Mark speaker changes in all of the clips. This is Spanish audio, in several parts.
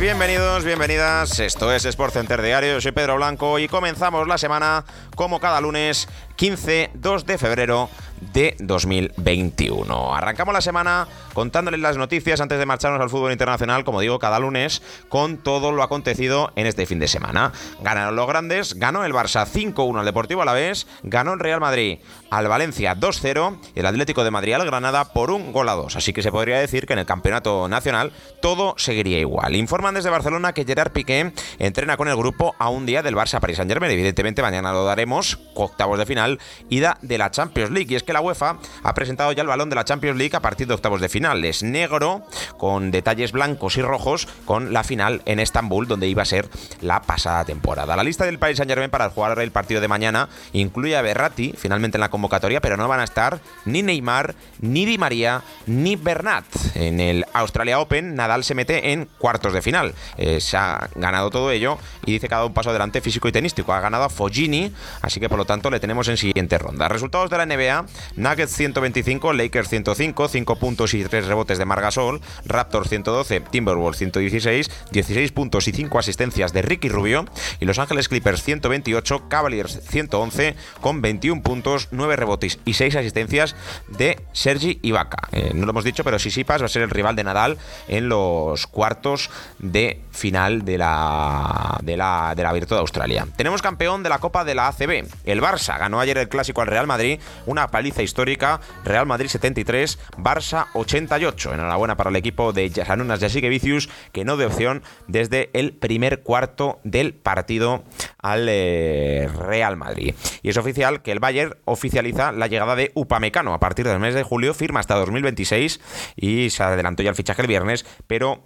Speaker 1: Bienvenidos, bienvenidas. Esto es Sport Center Diario. Soy Pedro Blanco y comenzamos la semana como cada lunes 15, 2 de febrero de 2021. Arrancamos la semana contándoles las noticias antes de marcharnos al fútbol internacional, como digo, cada lunes, con todo lo acontecido en este fin de semana. Ganaron los grandes, ganó el Barça 5-1 al Deportivo Alavés, ganó el Real Madrid al Valencia 2-0 y el Atlético de Madrid al Granada por un gol a dos. Así que se podría decir que en el campeonato nacional todo seguiría igual. Informan desde Barcelona que Gerard Piqué entrena con el grupo a un día del Barça Paris Saint Germain. Evidentemente mañana lo daremos, octavos de final, ida de la Champions League. Y es que la UEFA ha presentado ya el balón de la Champions League a partir de octavos de final. Es negro, con detalles blancos y rojos, con la final en Estambul, donde iba a ser la pasada temporada. La lista del Paris Saint Germain para jugar el partido de mañana incluye a Berratti, finalmente en la convocatoria, pero no van a estar ni Neymar, ni Di María, ni Bernat. En el Australia Open, Nadal se mete en cuartos de final. Eh, se ha ganado todo ello y dice que ha dado un paso adelante físico y tenístico. Ha ganado a Foggini, así que por lo tanto le tenemos en siguiente ronda. Resultados de la NBA: Nuggets 125, Lakers 105, 5 puntos y 3 rebotes de Margasol, Raptors 112, Timberwolves 116, 16 puntos y 5 asistencias de Ricky Rubio y Los Ángeles Clippers 128, Cavaliers 111 con 21 puntos, 9 rebotes y 6 asistencias de Sergi Ibaka. Eh, no lo hemos dicho, pero Sisipas va a ser el rival de Nadal en los cuartos de final de la, de la, de la Virtud de Australia. Tenemos campeón de la Copa de la ACB. El Barça ganó ayer el clásico al Real Madrid, una paliza histórica. Real Madrid 73, Barça 88. Enhorabuena para el equipo de Yasanunas Vicius, que no de opción desde el primer cuarto del partido al eh, Real Madrid. Y es oficial que el Bayern oficializa la llegada de Upamecano a partir del mes de julio, firma hasta 2026 y se adelantó ya el fichaje el viernes, pero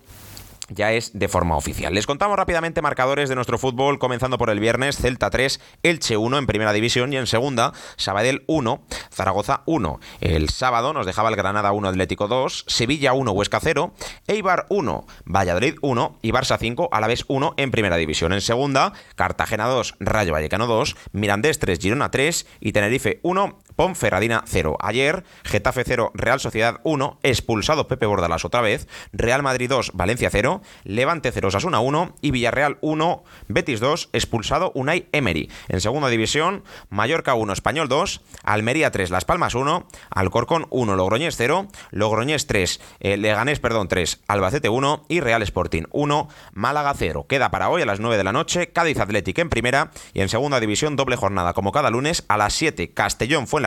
Speaker 1: ya es de forma oficial. Les contamos rápidamente marcadores de nuestro fútbol, comenzando por el viernes, Celta 3, Elche 1 en primera división y en segunda, Sabadell 1, Zaragoza 1. El sábado nos dejaba el Granada 1, Atlético 2, Sevilla 1, Huesca 0, Eibar 1, Valladolid 1 y Barça 5, Alavés 1 en primera división. En segunda, Cartagena 2, Rayo Vallecano 2, Mirandés 3, Girona 3 y Tenerife 1, Ponferradina 0. Ayer, Getafe 0, Real Sociedad 1, expulsado Pepe Bordalas otra vez, Real Madrid 2, Valencia 0, Levante 0, Sasuna 1 y Villarreal 1, Betis 2, expulsado Unai Emery. En segunda división, Mallorca 1, Español 2, Almería 3, Las Palmas 1, Alcorcón 1, Logroñés 0, Logroñés 3, eh, Leganés, perdón, 3, Albacete 1 y Real Sporting 1, Málaga 0. Queda para hoy a las 9 de la noche Cádiz Athletic en primera y en segunda división doble jornada como cada lunes a las 7 Castellón fue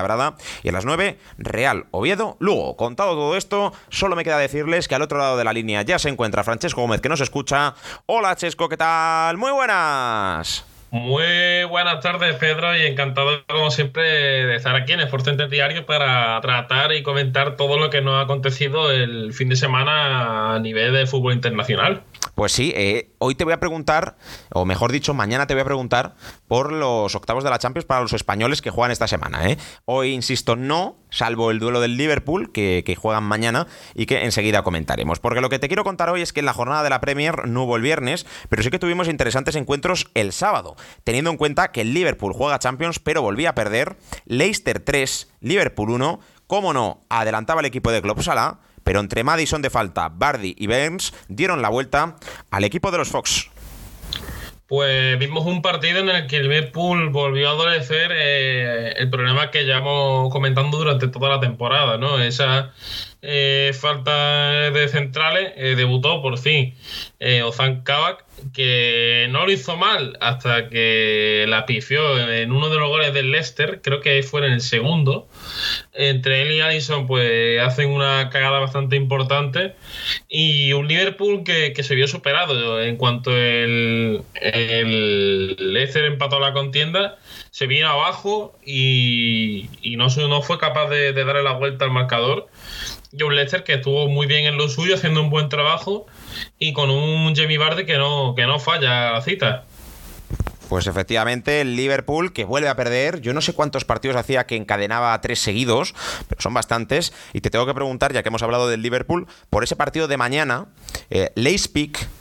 Speaker 1: Y a las 9 Real Oviedo Lugo. Contado todo esto, solo me queda decirles que al otro lado de la línea ya se encuentra Francesco Gómez que nos escucha. Hola Chesco, ¿qué tal? Muy buenas.
Speaker 2: Muy buenas tardes, Pedro, y encantado, como siempre, de estar aquí en Center Diario para tratar y comentar todo lo que nos ha acontecido el fin de semana a nivel de fútbol internacional.
Speaker 1: Pues sí, eh, hoy te voy a preguntar, o mejor dicho, mañana te voy a preguntar por los octavos de la Champions para los españoles que juegan esta semana. ¿eh? Hoy, insisto, no, salvo el duelo del Liverpool, que, juegan mañana y que enseguida comentaremos. Porque lo que te quiero contar hoy es que en la jornada de la Premier no hubo el viernes, pero sí que tuvimos interesantes encuentros el sábado, teniendo en cuenta que el Liverpool juega Champions, pero volvía a perder. Leicester 3, Liverpool 1. Cómo no, adelantaba el equipo de Klopp Salah pero entre Madison de falta, Bardi y Burns dieron la vuelta al equipo de los Fox.
Speaker 2: Pues vimos un partido en el que el Liverpool volvió a adolecer eh, el problema que llevamos comentando durante toda la temporada, ¿no? Esa eh, falta de centrales, eh, debutó por fin Ozan Kabak, que no lo hizo mal hasta que la pifió en uno de los goles del Leicester, creo que fue en el segundo. Entre él y Allison, pues hacen una cagada bastante importante. Y un Liverpool que, se vio superado en cuanto el, el Leicester empató la contienda, se vino abajo y, no, no fue capaz de, de darle la vuelta al marcador. Y un Leicester que estuvo muy bien en lo suyo, haciendo un buen trabajo y con un Jamie Vardy que no, que no falla la cita.
Speaker 1: Pues efectivamente, el Liverpool que vuelve a perder. Yo no sé cuántos partidos hacía que encadenaba tres seguidos, pero son bastantes. Y te tengo que preguntar, ya que hemos hablado del Liverpool, por ese partido de mañana, eh,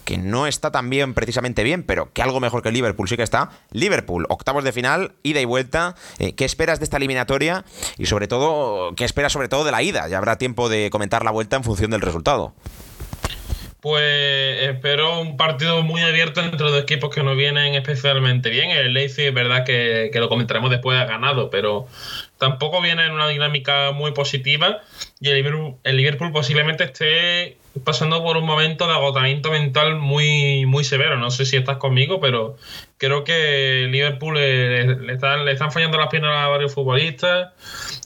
Speaker 1: que no está tan bien, precisamente bien, pero que algo mejor que Liverpool sí que está. Liverpool, octavos de final, ida y vuelta. Eh, ¿Qué esperas de esta eliminatoria? Y sobre todo, ¿qué esperas sobre todo de la ida? Ya habrá tiempo de comentar la vuelta en función del resultado
Speaker 2: pues espero un partido muy abierto entre dos equipos que no vienen especialmente bien. El Leipzig es verdad que, que, lo comentaremos después, ha ganado, pero tampoco viene en una dinámica muy positiva. Y el Liverpool, el Liverpool posiblemente esté pasando por un momento de agotamiento mental muy, muy severo. No sé si estás conmigo, pero creo que Liverpool le, están, le están fallando las piernas a varios futbolistas.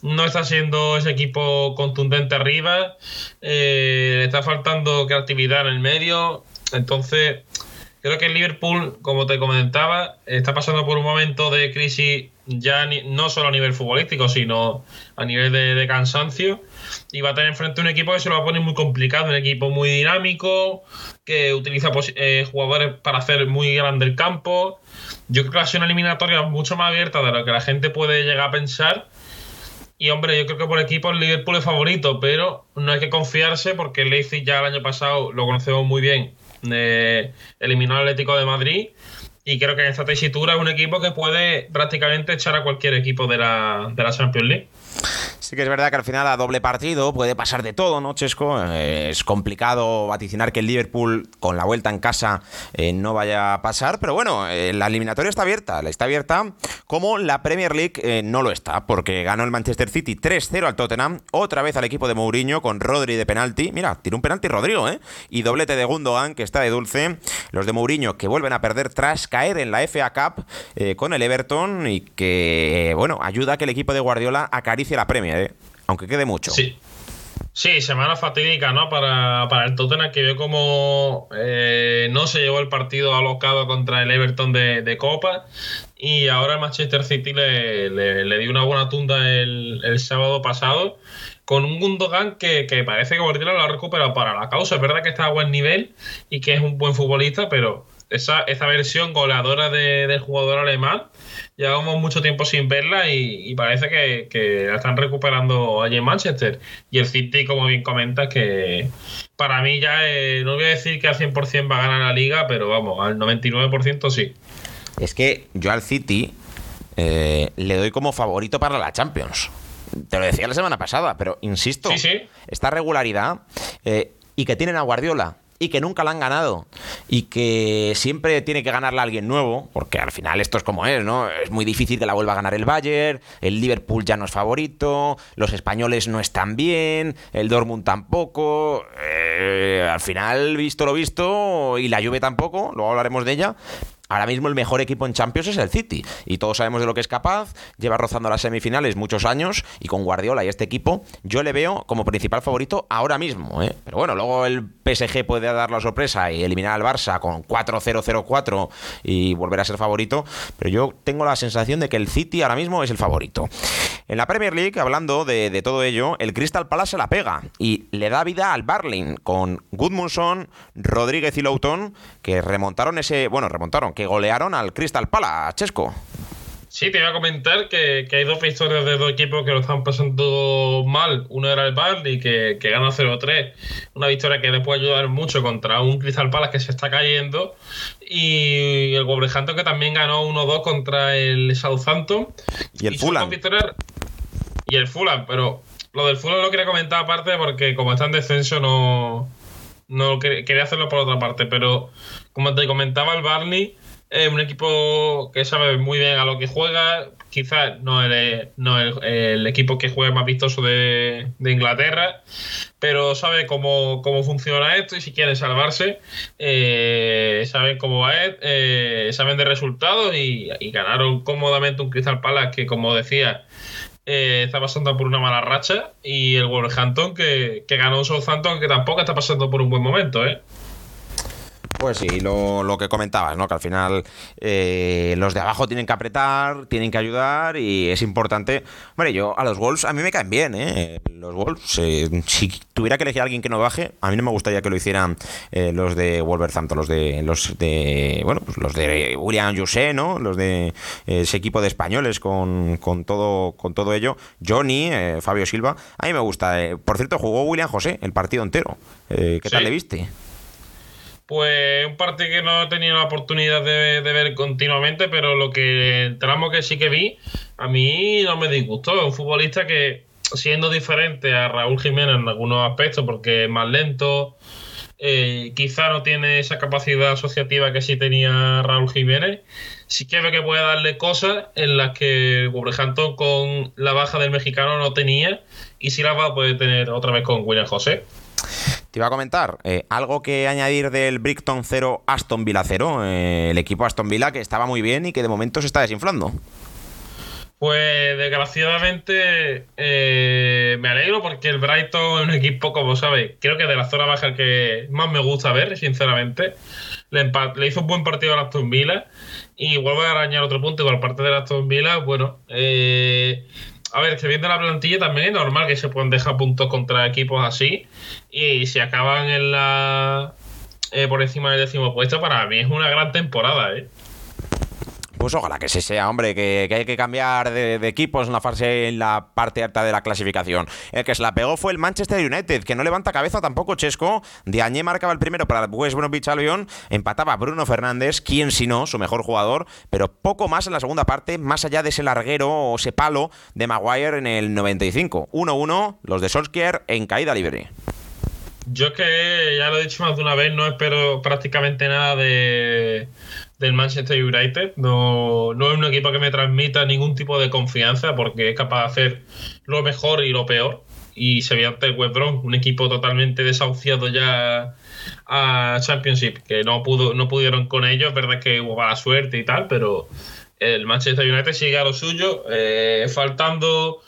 Speaker 2: No está siendo ese equipo contundente arriba. Eh, le está faltando creatividad en el medio. Entonces, creo que Liverpool, como te comentaba, está pasando por un momento de crisis ya no solo a nivel futbolístico, sino a nivel de cansancio y va a tener frente a un equipo que se lo va a poner muy complicado, un equipo muy dinámico, que utiliza eh, jugadores para hacer muy grande el campo. Yo creo que va a una eliminatoria mucho más abierta de lo que la gente puede llegar a pensar. Y hombre, yo creo que por equipo el Liverpool es favorito, pero no hay que confiarse porque el Leipzig ya el año pasado lo conocemos muy bien, eh, eliminó al Atlético de Madrid. Y creo que en esta tesitura es un equipo que puede prácticamente echar a cualquier equipo de la, de la Champions League.
Speaker 1: Sí que es verdad que al final a doble partido puede pasar de todo, ¿no, Chesco? Eh, es complicado vaticinar que el Liverpool con la vuelta en casa eh, no vaya a pasar, pero bueno, eh, la eliminatoria está abierta, está abierta como la Premier League no lo está, porque ganó el Manchester City 3-0 al Tottenham, otra vez al equipo de Mourinho con Rodri de penalti, mira, tiene un penalti Rodrigo, ¿eh? Y doblete de Gundogan, que está de dulce, los de Mourinho que vuelven a perder tras caer en la FA Cup con el Everton y que, bueno, ayuda a que el equipo de Guardiola acaricie la Premier aunque quede mucho.
Speaker 2: Sí. Sí, semana fatídica, ¿no? Para, el Tottenham, que vio como eh, no se llevó el partido alocado contra el Everton de, Copa. Y ahora el Manchester City le, dio una buena tunda el, sábado pasado. Con un Gundogan que, parece que Guardiola lo ha recuperado para la causa. Es verdad que está a buen nivel y que es un buen futbolista, pero esa, esa versión goleadora del jugador alemán llevamos mucho tiempo sin verla y, parece que, la están recuperando allí en Manchester. Y el City, como bien comenta, que para mí ya eh, no voy a decir que al 100% va a ganar la liga, pero vamos, al 99% sí.
Speaker 1: Es que yo al City eh, le doy como favorito para la Champions. Te lo decía la semana pasada, pero insisto, esta regularidad eh, y que tienen a Guardiola y que nunca la han ganado y que siempre tiene que ganarla alguien nuevo, porque al final esto es como es, ¿no? Es muy difícil que la vuelva a ganar el Bayern, el Liverpool ya no es favorito, los españoles no están bien, el Dortmund tampoco, eh, al final, visto lo visto, y la Juve tampoco, luego hablaremos de ella, Ahora mismo el mejor equipo en Champions es el City y todos sabemos de lo que es capaz, lleva rozando las semifinales muchos años y con Guardiola y este equipo yo le veo como principal favorito ahora mismo. ¿eh? Pero bueno, luego el PSG puede dar la sorpresa y eliminar al Barça con 4-0-0-4 y volver a ser favorito, pero yo tengo la sensación de que el City ahora mismo es el favorito. En la Premier League, hablando de, todo ello, el Crystal Palace se la pega y le da vida al Barling con Goodmanson, Rodríguez y Loughton que remontaron ese, bueno, remontaron, que golearon al Crystal Palace, Chesco.
Speaker 2: Sí, te iba a comentar que, hay dos victorias de dos equipos que lo están pasando mal. Uno era el Barley, que, que gana 0-3. Una victoria que le puede ayudar mucho contra un Crystal Palace que se está cayendo. Y el Wolverhampton que también ganó 1-2 contra el Southampton.
Speaker 1: Y el Fulham.
Speaker 2: Y el Fulham, pero lo del Fulham lo quería comentar aparte porque como está en descenso no, no quería hacerlo por otra parte. Pero como te comentaba el Barney Es un equipo que sabe muy bien a lo que juega. Quizás no es no el, equipo que juega más vistoso de, Inglaterra, pero sabe cómo, funciona esto y si quieren salvarse, eh, saben cómo va, eh, saben de resultados y, ganaron cómodamente un Crystal Palace que, como decía, eh, está pasando por una mala racha y el Wolverhampton que, que ganó un Southampton que tampoco está pasando por un buen momento, ¿eh?
Speaker 1: Pues sí, lo, que comentabas, ¿no? Que al final eh, los de abajo tienen que apretar, tienen que ayudar y es importante. Hombre, yo a los Wolves a mí me caen bien, ¿eh? Los Wolves, eh, si tuviera que elegir a alguien que no baje, a mí no me gustaría que lo hicieran eh, los de Wolverhampton, los de los de bueno, pues los de William José, ¿no? Los de ese equipo de españoles con, con todo con todo ello. Johnny, Fabio Silva, a mí me gusta. por cierto, jugó William José el partido entero. ¿Qué tal le viste?
Speaker 2: Pues un partido que no he tenido la oportunidad de, ver continuamente, pero lo que el tramo que sí que vi, a mí no me disgustó. Es un futbolista que, siendo diferente a Raúl Jiménez en algunos aspectos, porque es más lento, eh, quizá no tiene esa capacidad asociativa que sí tenía Raúl Jiménez. Sí que ve que puede darle cosas en las que Wolverhampton con la baja del mexicano no tenía, y sí la va a poder tener otra vez con William José.
Speaker 1: Te iba a comentar, eh, algo que añadir del Brickton 0 Aston Villa 0, eh, el equipo Aston Villa que estaba muy bien y que de momento se está desinflando.
Speaker 2: Pues desgraciadamente eh, me alegro porque el Brighton es un equipo, como sabes, creo que de la zona baja que más me gusta ver, sinceramente. Le, hizo un buen partido a Aston Villa y vuelvo a arañar otro punto por parte de Aston Villa. Bueno, eh, a ver, que viendo la plantilla también es normal que se puedan dejar puntos contra equipos así. Y si acaban en la eh, por encima del décimo puesto, para mí es una gran temporada, ¿eh?
Speaker 1: Pues ojalá que se sea, hombre, que, hay que cambiar de, equipos en la fase, en la parte alta de la clasificación. El que se la pegó fue el Manchester United, que no levanta cabeza tampoco Chesco. Diagne marcaba el primero para el West Bromwich Albion, empataba Bruno Fernández, quien si no, su mejor jugador, pero poco más en la segunda parte, más allá de ese larguero o ese palo de Maguire en el 95. 1-1, los de Solskjaer en caída libre.
Speaker 2: Yo es que ya lo he dicho más de una vez, no espero prácticamente nada de del Manchester United. No, no es un equipo que me transmita ningún tipo de confianza porque es capaz de hacer lo mejor y lo peor. Y se ve ante el West un equipo totalmente desahuciado ya a Championship, que no pudo, no pudieron con ellos, es verdad que hubo mala suerte y tal, pero el Manchester United sigue a lo suyo, eh, faltando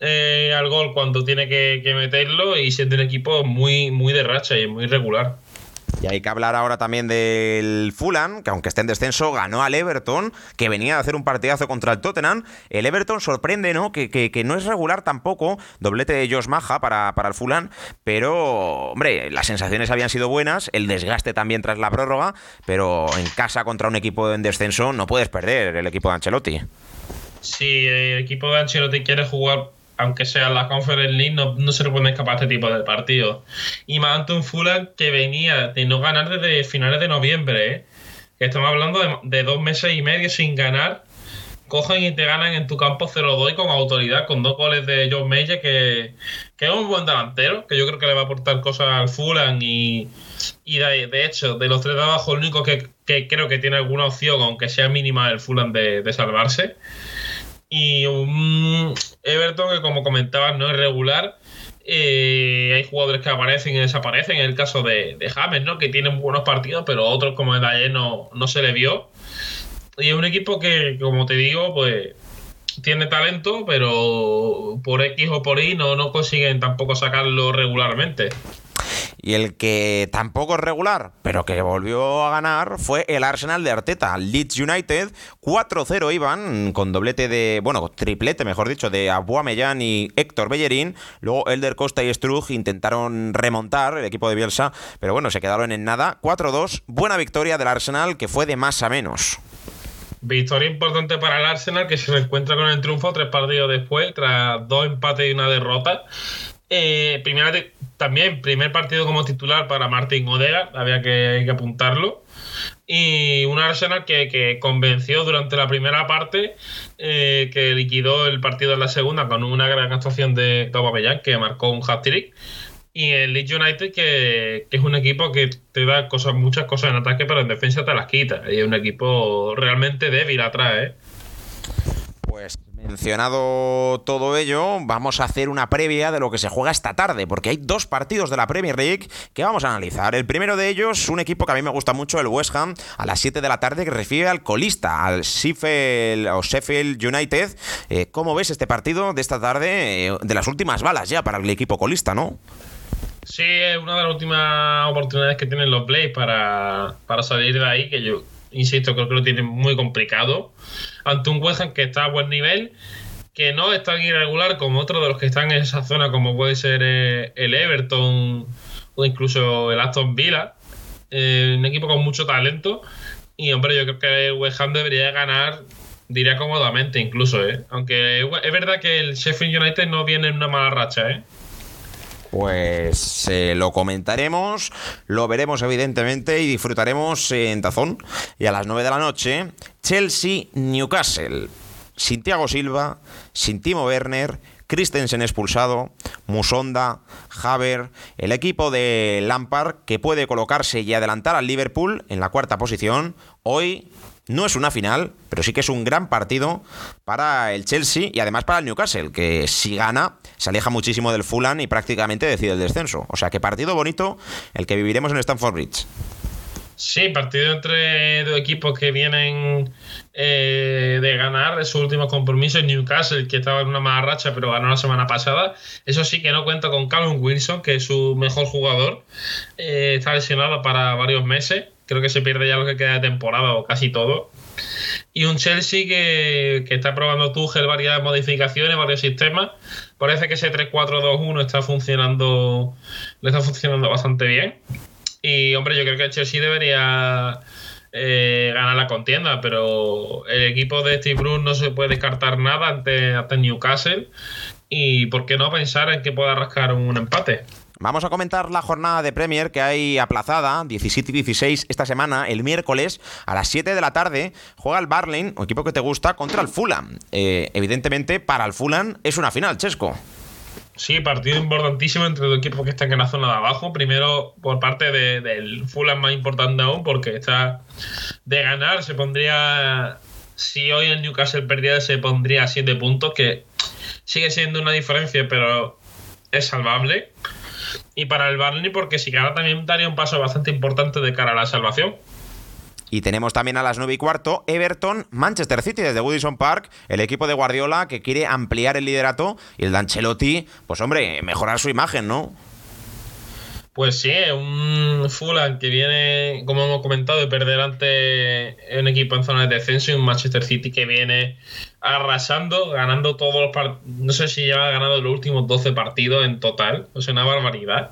Speaker 2: eh, al gol cuando tiene que, que, meterlo y siendo un equipo muy, muy de racha y muy regular.
Speaker 1: Y hay que hablar ahora también del Fulham, que aunque esté en descenso, ganó al Everton, que venía a hacer un partidazo contra el Tottenham. El Everton sorprende, ¿no? Que, no es regular tampoco, doblete de Josh Maja para, para el Fulham, pero, hombre, las sensaciones habían sido buenas, el desgaste también tras la prórroga, pero en casa contra un equipo en descenso no puedes perder el equipo de Ancelotti.
Speaker 2: Si el equipo de Ancelotti quiere jugar aunque sea la Conference League, no, se le puede escapar este tipo de partidos. Y más ante un Fulham que venía de no ganar desde finales de noviembre, ¿eh? que estamos hablando de, dos meses y medio sin ganar. Cogen y te ganan en tu campo 0-2 con autoridad, con dos goles de John Meyer, que, es un buen delantero, que yo creo que le va a aportar cosas al Fulham. Y, de, hecho, de los tres de abajo, el único que, creo que tiene alguna opción, aunque sea mínima, el Fulham de, de salvarse y un Everton que como comentabas no es regular. Eh, hay jugadores que aparecen y desaparecen. En el caso de, de James, ¿no? Que tienen buenos partidos, pero otros como el de ayer no, no se le vio. Y es un equipo que, como te digo, pues tiene talento, pero por X o por Y no, no consiguen tampoco sacarlo regularmente.
Speaker 1: Y el que tampoco es regular, pero que volvió a ganar, fue el Arsenal de Arteta. Leeds United, 4-0 iban, con doblete de, bueno, triplete, mejor dicho, de Abuamellán y Héctor Bellerín. Luego Elder Costa y Strug intentaron remontar el equipo de Bielsa, pero bueno, se quedaron en nada. 4-2, buena victoria del Arsenal, que fue de más a menos.
Speaker 2: Victoria importante para el Arsenal que se reencuentra con el triunfo tres partidos después, tras dos empates y una derrota. Eh, primera también primer partido como titular para Martín Odega, había que, apuntarlo. Y un Arsenal que, convenció durante la primera parte, eh, que liquidó el partido en la segunda con una gran actuación de Aubameyang, que marcó un hat-trick. y el Leeds United, que, es un equipo que te da cosas, muchas cosas en ataque, pero en defensa te las quita. Y es un equipo realmente débil atrás, ¿eh?
Speaker 1: Pues mencionado todo ello, vamos a hacer una previa de lo que se juega esta tarde, porque hay dos partidos de la Premier League que vamos a analizar. El primero de ellos, un equipo que a mí me gusta mucho, el West Ham, a las 7 de la tarde, que recibe al colista, al Sheffield, o Sheffield United. Eh, ¿Cómo ves este partido de esta tarde? Eh, de las últimas balas ya para el equipo colista, ¿no?
Speaker 2: Sí, es una de las últimas oportunidades que tienen los Blaze para, salir de ahí, que yo insisto, creo que lo tienen muy complicado. Ante un West que está a buen nivel, que no es tan irregular como otros de los que están en esa zona, como puede ser eh, el Everton o incluso el Aston Villa. Eh, un equipo con mucho talento. Y hombre, yo creo que el West Ham debería ganar, diría cómodamente incluso, ¿eh? Aunque es verdad que el Sheffield United no viene en una mala racha, ¿eh?
Speaker 1: Pues eh, lo comentaremos, lo veremos evidentemente y disfrutaremos en Tazón. Y a las 9 de la noche, Chelsea-Newcastle. Sin Silva, sin Timo Werner, Christensen expulsado, Musonda, Haver, el equipo de Lampard que puede colocarse y adelantar al Liverpool en la cuarta posición. Hoy no es una final, pero sí que es un gran partido para el Chelsea y además para el Newcastle, que si gana se aleja muchísimo del Fulham y prácticamente decide el descenso. O sea que partido bonito el que viviremos en Stamford Bridge.
Speaker 2: Sí, partido entre dos equipos que vienen eh, de ganar de su último compromiso. El Newcastle, que estaba en una mala racha, pero ganó la semana pasada. Eso sí que no cuenta con Callum Wilson, que es su mejor jugador. Eh, está lesionado para varios meses. Creo que se pierde ya lo que queda de temporada o casi todo. Y un Chelsea que, está probando Tuchel varias modificaciones, varios sistemas. Parece que ese 3-4-2-1 está funcionando, le está funcionando bastante bien. Y hombre, yo creo que el Chelsea debería eh, ganar la contienda, pero el equipo de Steve Bruce no se puede descartar nada ante, ante Newcastle. Y por qué no pensar en que pueda rascar un empate.
Speaker 1: Vamos a comentar la jornada de Premier que hay aplazada, 17 y 16 esta semana, el miércoles a las 7 de la tarde, juega el Barley, un equipo que te gusta, contra el Fulham. Eh, evidentemente, para el Fulham es una final, Chesco.
Speaker 2: Sí, partido importantísimo entre dos equipos que están en la zona de abajo. Primero, por parte del Fulham más importante aún, porque está de ganar, se pondría. Si hoy el Newcastle perdiera, se pondría a 7 puntos, que sigue siendo una diferencia, pero es salvable y para el Barney porque si gana también daría un paso bastante importante de cara a la salvación.
Speaker 1: Y tenemos también a las 9 y cuarto Everton, Manchester City desde Woodison Park, el equipo de Guardiola que quiere ampliar el liderato y el de Ancelotti, pues hombre, mejorar su imagen, ¿no?
Speaker 2: Pues sí, un Fulham que viene, como hemos comentado, de perder ante un equipo en zona de descenso y un Manchester City que viene arrasando, ganando todos los partidos. No sé si ha ganado los últimos 12 partidos en total, o sea, una barbaridad.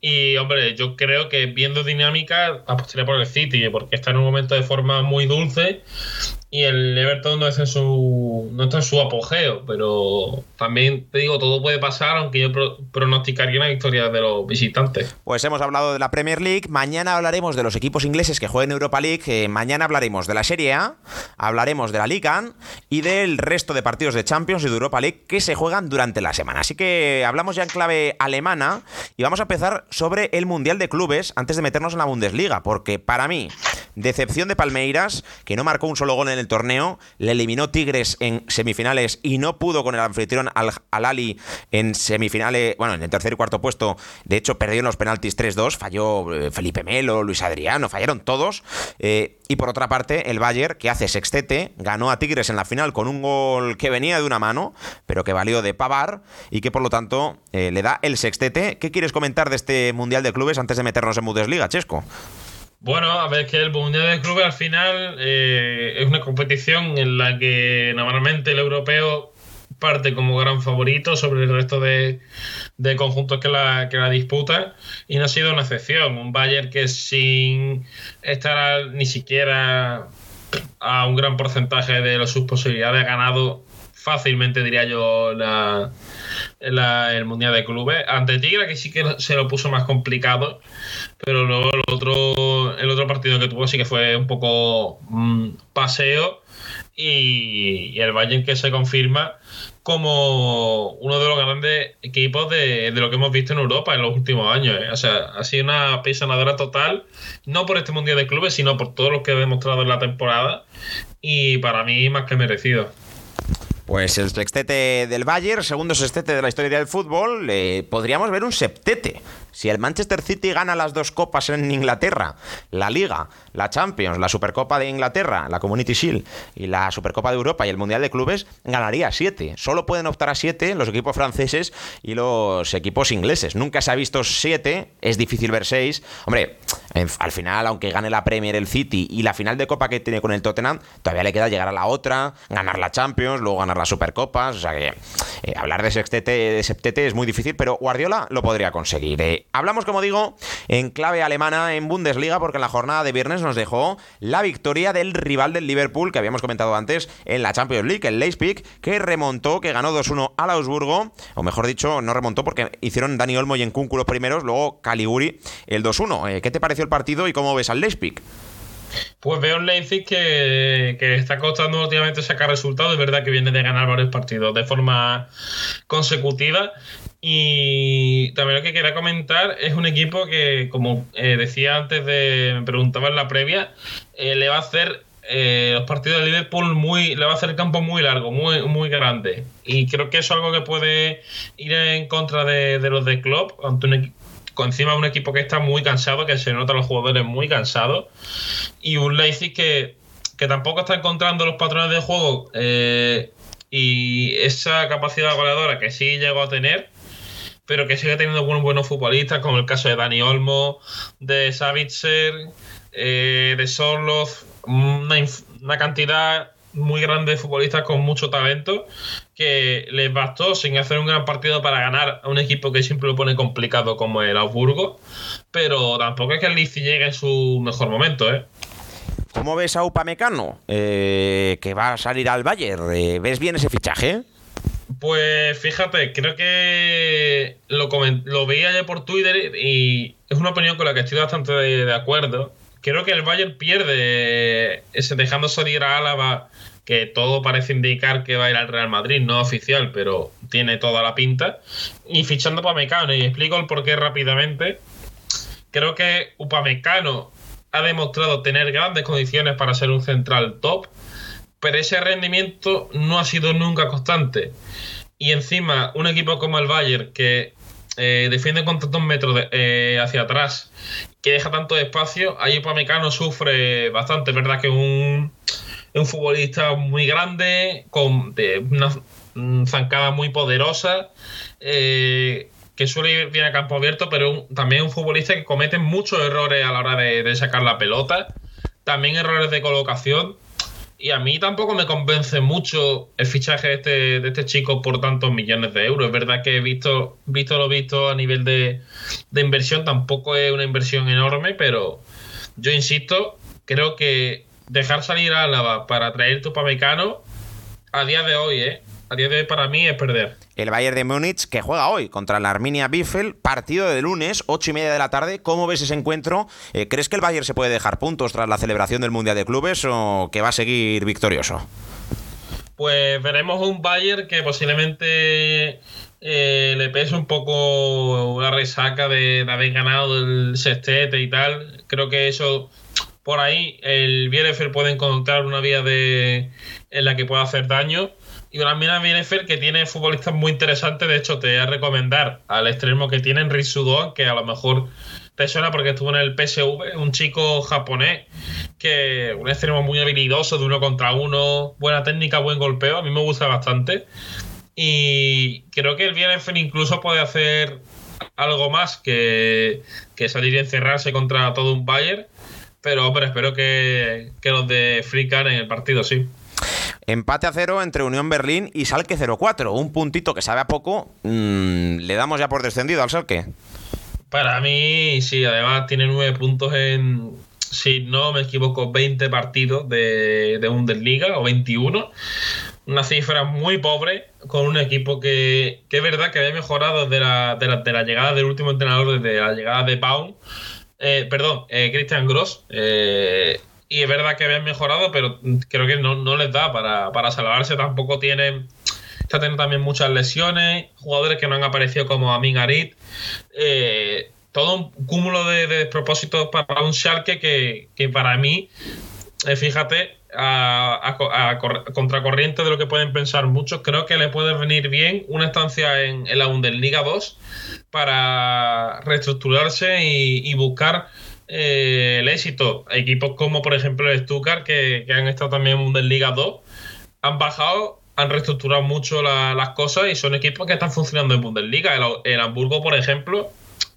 Speaker 2: Y hombre, yo creo que viendo dinámica apostaría por el City, porque está en un momento de forma muy dulce y el Everton no, es en su, no está en su apogeo, pero también te digo, todo puede pasar, aunque yo pronosticaría una victoria de los visitantes.
Speaker 1: Pues hemos hablado de la Premier League, mañana hablaremos de los equipos ingleses que juegan Europa League, eh, mañana hablaremos de la Serie A, hablaremos de la Liga y del resto de partidos de Champions y de Europa League que se juegan durante la semana. Así que hablamos ya en clave alemana y vamos a empezar sobre el Mundial de Clubes antes de meternos en la Bundesliga, porque para mí, decepción de Palmeiras, que no marcó un solo gol en el torneo, le eliminó Tigres en semifinales y no pudo con el anfitrión Al, Ali en semifinales, bueno, en el tercer y cuarto puesto, de hecho perdió en los penaltis 3-2, falló eh, Felipe Melo, Luis Adriano, fallaron todos. Eh, y por otra parte, el Bayern, que hace sextete, ganó a Tigres en la final con un gol que venía de una mano, pero que valió de pavar y que por lo tanto eh, le da el sextete. ¿Qué quieres comentar de este Mundial de Clubes antes de meternos en Bundesliga, Chesco?
Speaker 2: Bueno, a ver, que el Mundial de Clubes al final eh, es una competición en la que normalmente el europeo parte como gran favorito sobre el resto de, conjuntos que la, que la disputan y no ha sido una excepción. Un Bayern que sin estar ni siquiera a un gran porcentaje de sus posibilidades ha ganado fácilmente, diría yo, la, el Mundial de Clubes. Ante Tigre, que sí que se lo puso más complicado, pero luego el otro, el otro partido que tuvo sí que fue un poco mm, paseo y, el Bayern que se confirma como uno de los grandes equipos de, lo que hemos visto en Europa en los últimos años. ¿eh? O sea, ha sido una pisanadora total, no por este Mundial de Clubes, sino por todo lo que ha demostrado en la temporada. Y para mí, más que merecido.
Speaker 1: Pues el sextete del Bayern, segundo sextete de la historia del fútbol, eh, podríamos ver un septete. Si el Manchester City gana las dos copas en Inglaterra, la Liga, la Champions, la Supercopa de Inglaterra, la Community Shield y la Supercopa de Europa y el Mundial de Clubes, ganaría siete. Solo pueden optar a siete los equipos franceses y los equipos ingleses. Nunca se ha visto siete, es difícil ver seis. Hombre, al final, aunque gane la Premier el City y la final de Copa que tiene con el Tottenham, todavía le queda llegar a la otra, ganar la Champions, luego ganar las Supercopas. O sea que eh, hablar de de septete es muy difícil, pero Guardiola lo podría conseguir. Eh, hablamos, como digo, en clave alemana en Bundesliga, porque en la jornada de viernes nos dejó la victoria del rival del Liverpool, que habíamos comentado antes, en la Champions League, el Leipzig, que remontó, que ganó 2-1 al Augsburgo, o mejor dicho, no remontó porque hicieron Dani Olmo y Enkunku los primeros, luego Caliguri el 2-1. Eh, ¿Qué te pareció el partido y cómo ves al Leipzig?
Speaker 2: Pues veo un Leipzig que, que, está costando últimamente sacar resultados. Es verdad que viene de ganar varios partidos de forma consecutiva. Y también lo que quería comentar es un equipo que, como eh, decía antes de, me preguntaba en la previa, eh, le va a hacer eh, los partidos de Liverpool muy, le va a hacer el campo muy largo, muy, muy grande. Y creo que eso es algo que puede ir en contra de, los de Klopp, ante un encima de un equipo que está muy cansado, que se nota los jugadores muy cansados, y un Leipzig que, que tampoco está encontrando los patrones de juego y esa capacidad goleadora que sí llegó a tener, pero que sigue teniendo buenos, buenos futbolistas, como el caso de Dani Olmo, de Savitzer, eh, de Sorloz, una, cantidad muy grande de futbolistas con mucho talento que les bastó sin hacer un gran partido para ganar a un equipo que siempre lo pone complicado como el Augsburgo, pero tampoco es que el Lizzi llegue en su mejor momento, ¿eh?
Speaker 1: ¿Cómo ves a Upamecano? Eh, que va a salir al Bayern. Eh, ¿Ves bien ese fichaje?
Speaker 2: Pues fíjate, creo que lo, lo veía ya por Twitter y es una opinión con la que estoy bastante de, acuerdo. Creo que el Bayern pierde ese, dejando salir a Álava, que todo parece indicar que va a ir al Real Madrid, no oficial, pero tiene toda la pinta, y fichando Upamecano. Y explico el porqué rápidamente. Creo que Upamecano ha demostrado tener grandes condiciones para ser un central top pero ese rendimiento no ha sido nunca constante. Y encima, un equipo como el Bayern, que eh, defiende con tantos metros eh, hacia atrás, que deja tanto espacio, ahí Upamecano sufre bastante. Verdad que un, un futbolista muy grande, con una zancada muy poderosa, eh, que suele ir bien a campo abierto, pero también un futbolista que comete muchos errores a la hora de, de sacar la pelota, también errores de colocación y a mí tampoco me convence mucho el fichaje de este, de este chico por tantos millones de euros. Es verdad que he visto, visto lo visto a nivel de, inversión, tampoco es una inversión enorme, pero yo insisto, creo que dejar salir a Álava para traer tu pamecano a día de hoy, ¿eh? A día de hoy para mí es perder.
Speaker 1: El Bayern de Múnich que juega hoy contra la Arminia Biffel, partido de lunes, ocho y media de la tarde. ¿Cómo ves ese encuentro? Eh, ¿Crees que el Bayern se puede dejar puntos tras la celebración del Mundial de Clubes o que va a seguir victorioso?
Speaker 2: Pues veremos un Bayern que posiblemente eh, le pese un poco la resaca de, haber ganado el sextete y tal. Creo que eso por ahí el Bielefeld puede encontrar una vía de en la que pueda hacer daño y mina Bielefeld que tiene futbolistas muy interesantes. De hecho, te voy a recomendar al extremo que tienen Risudo, que a lo mejor te suena porque estuvo en el PSV, un chico japonés que un extremo muy habilidoso de uno contra uno, buena técnica, buen golpeo. A mí me gusta bastante. Y creo que el Bielefeld incluso puede hacer algo más que, salir y encerrarse contra todo un Bayern. Pero, hombre, espero que, que los de Frican en el partido, sí.
Speaker 1: Empate a cero entre Unión Berlín y Salque 04. Un puntito que sabe a poco. Mm, ¿Le damos ya por descendido al Salque?
Speaker 2: Para mí, sí. Además, tiene nueve puntos en, si no me equivoco, 20 partidos de, de Bundesliga o 21. Una cifra muy pobre con un equipo que, que es verdad que había mejorado desde la, de la, llegada del último entrenador, desde la llegada de Pound. Eh, perdón, eh, Christian Gross. Eh, y es verdad que habían mejorado, pero creo que no, les da para, para salvarse. Tampoco tienen está teniendo también muchas lesiones, jugadores que no han aparecido como Amin Arit. Eh, todo un cúmulo de, despropósitos para un Schalke que, que para mí, eh, fíjate, a, contracorriente de lo que pueden pensar muchos, creo que le puede venir bien una estancia en, la Bundesliga 2 para reestructurarse y, buscar eh, el éxito. Equipos como por ejemplo el Stuttgart, que, que han estado también en Bundesliga 2, han bajado han reestructurado mucho las cosas y son equipos que están funcionando en Bundesliga. El, Hamburgo, por ejemplo,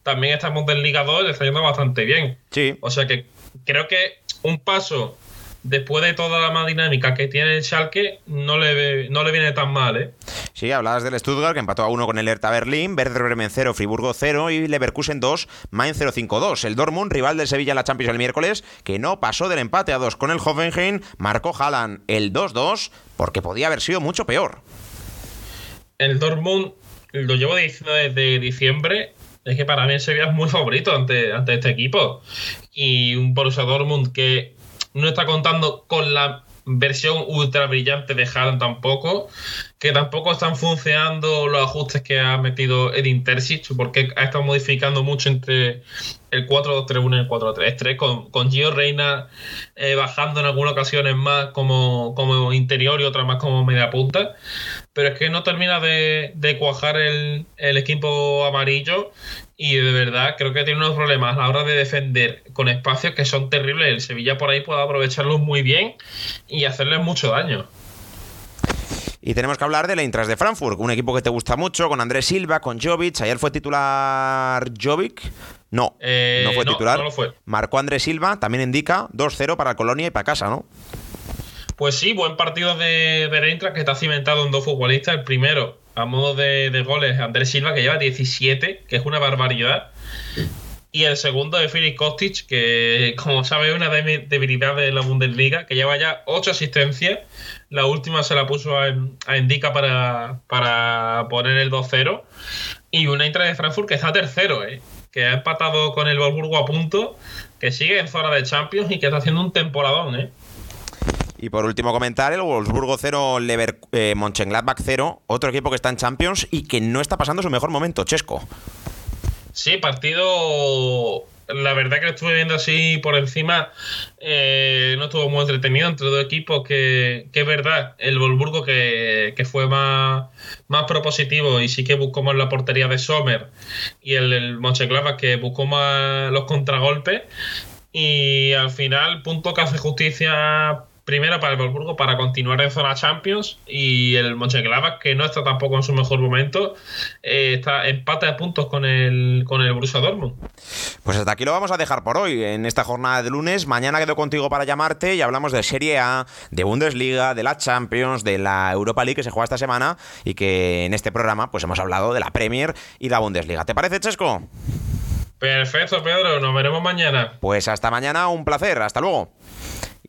Speaker 2: también está en Bundesliga 2 y le está yendo bastante bien.
Speaker 1: Sí.
Speaker 2: O sea que creo que un paso después de toda la más dinámica que tiene el Schalke, no le, no le viene tan mal, ¿eh?
Speaker 1: Sí, hablabas del Stuttgart, que empató a uno con el Hertha Berlín, Werder Bremen 0, Friburgo 0 y Leverkusen 2, Mainz 0-5-2. El Dortmund, rival del Sevilla en la Champions el miércoles, que no pasó del empate a 2 con el Hoffenheim, marcó Haaland el 2-2, porque podía haber sido mucho peor.
Speaker 2: El Dortmund, lo llevo diciendo desde diciembre, es que para mí el Sevilla es muy favorito ante, ante este equipo. Y un Borussia Dortmund que no está contando con la versión ultra brillante de Haaland tampoco, que tampoco están funcionando los ajustes que ha metido Edin Terzic, porque ha estado modificando mucho entre el 4-2-3-1 y el 4-3-3, con, con Gio Reina eh, bajando en algunas ocasiones más como, como interior y otras más como media punta, pero es que no termina de, cuajar el, el equipo amarillo y de verdad creo que tiene unos problemas a la hora de defender con espacios que son terribles. El Sevilla por ahí puede aprovecharlos muy bien y hacerles mucho daño.
Speaker 1: Y tenemos que hablar del Eintracht de Frankfurt, un equipo que te gusta mucho, con Andrés Silva, con Jovic. Ayer fue titular Jovic. No,
Speaker 2: eh,
Speaker 1: no fue titular.
Speaker 2: No lo fue.
Speaker 1: Marcó Andrés Silva, también indica 2-0 para Colonia y para casa, ¿no?
Speaker 2: Pues sí, buen partido de, de Eintracht que está cimentado en dos futbolistas. El primero, a modo de, goles, Andrés Silva, que lleva 17, que es una barbaridad. Y el segundo de Filip Kostic, que como sabe es una debilidad de la Bundesliga, que lleva ya 8 asistencias. La última se la puso a, a Indica para, para poner el 2-0. Y una Intra de Frankfurt que está tercero, ¿eh? que ha empatado con el Wolfsburgo a punto, que sigue en zona de Champions y que está haciendo un temporadón. ¿eh?
Speaker 1: Y por último comentar, el Wolfsburgo 0, Lever, eh, 0, otro equipo que está en Champions y que no está pasando su mejor momento, Chesco.
Speaker 2: Sí, partido la verdad que lo estuve viendo así por encima, eh, no estuvo muy entretenido entre dos equipos que, que es verdad, el Wolfsburgo que, que, fue más, más propositivo y sí que buscó más la portería de Sommer y el, el que buscó más los contragolpes y al final punto que hace justicia primera para el Wolfsburgo para continuar en zona Champions y el Mönchengladbach que no está tampoco en su mejor momento eh, está empate a puntos con el con el Borussia Dortmund.
Speaker 1: Pues hasta aquí lo vamos a dejar por hoy en esta jornada de lunes. Mañana quedo contigo para llamarte y hablamos de Serie A, de Bundesliga, de la Champions, de la Europa League que se juega esta semana y que en este programa pues hemos hablado de la Premier y la Bundesliga. ¿Te parece, Chesco?
Speaker 2: Perfecto, Pedro. Nos veremos mañana.
Speaker 1: Pues hasta mañana, un placer. Hasta luego.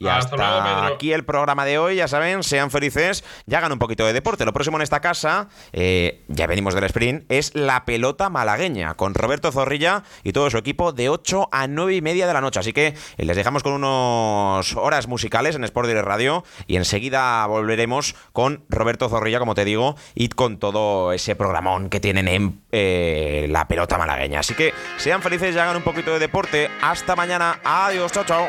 Speaker 1: Y hasta, aquí el programa de hoy, ya saben, sean felices ya hagan un poquito de deporte. Lo próximo en esta casa, eh, ya venimos del sprint, es la pelota malagueña, con Roberto Zorrilla y todo su equipo de 8 a 9 y media de la noche. Así que eh, les dejamos con unos horas musicales en Sport Direct Radio y enseguida volveremos con Roberto Zorrilla, como te digo, y con todo ese programón que tienen en eh, la pelota malagueña. Así que sean felices y hagan un poquito de deporte. Hasta mañana. Adiós, chao, chao.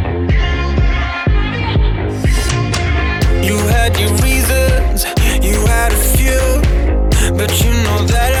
Speaker 1: Had your reasons, you had a few, but you know that I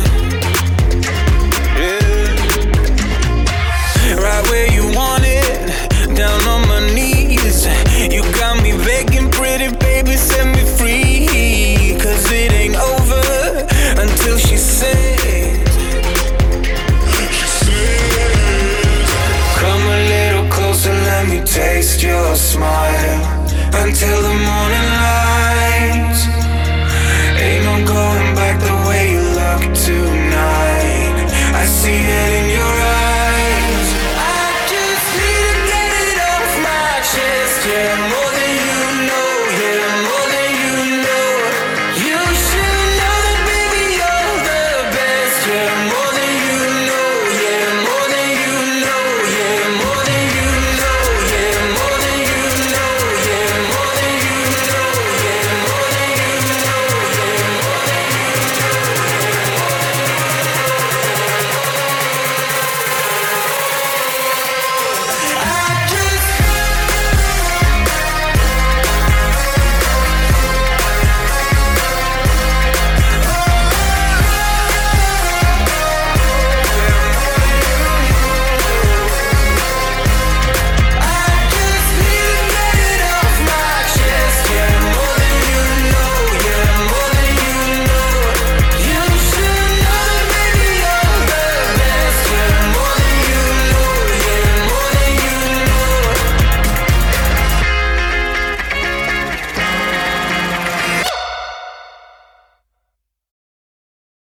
Speaker 3: Until the morning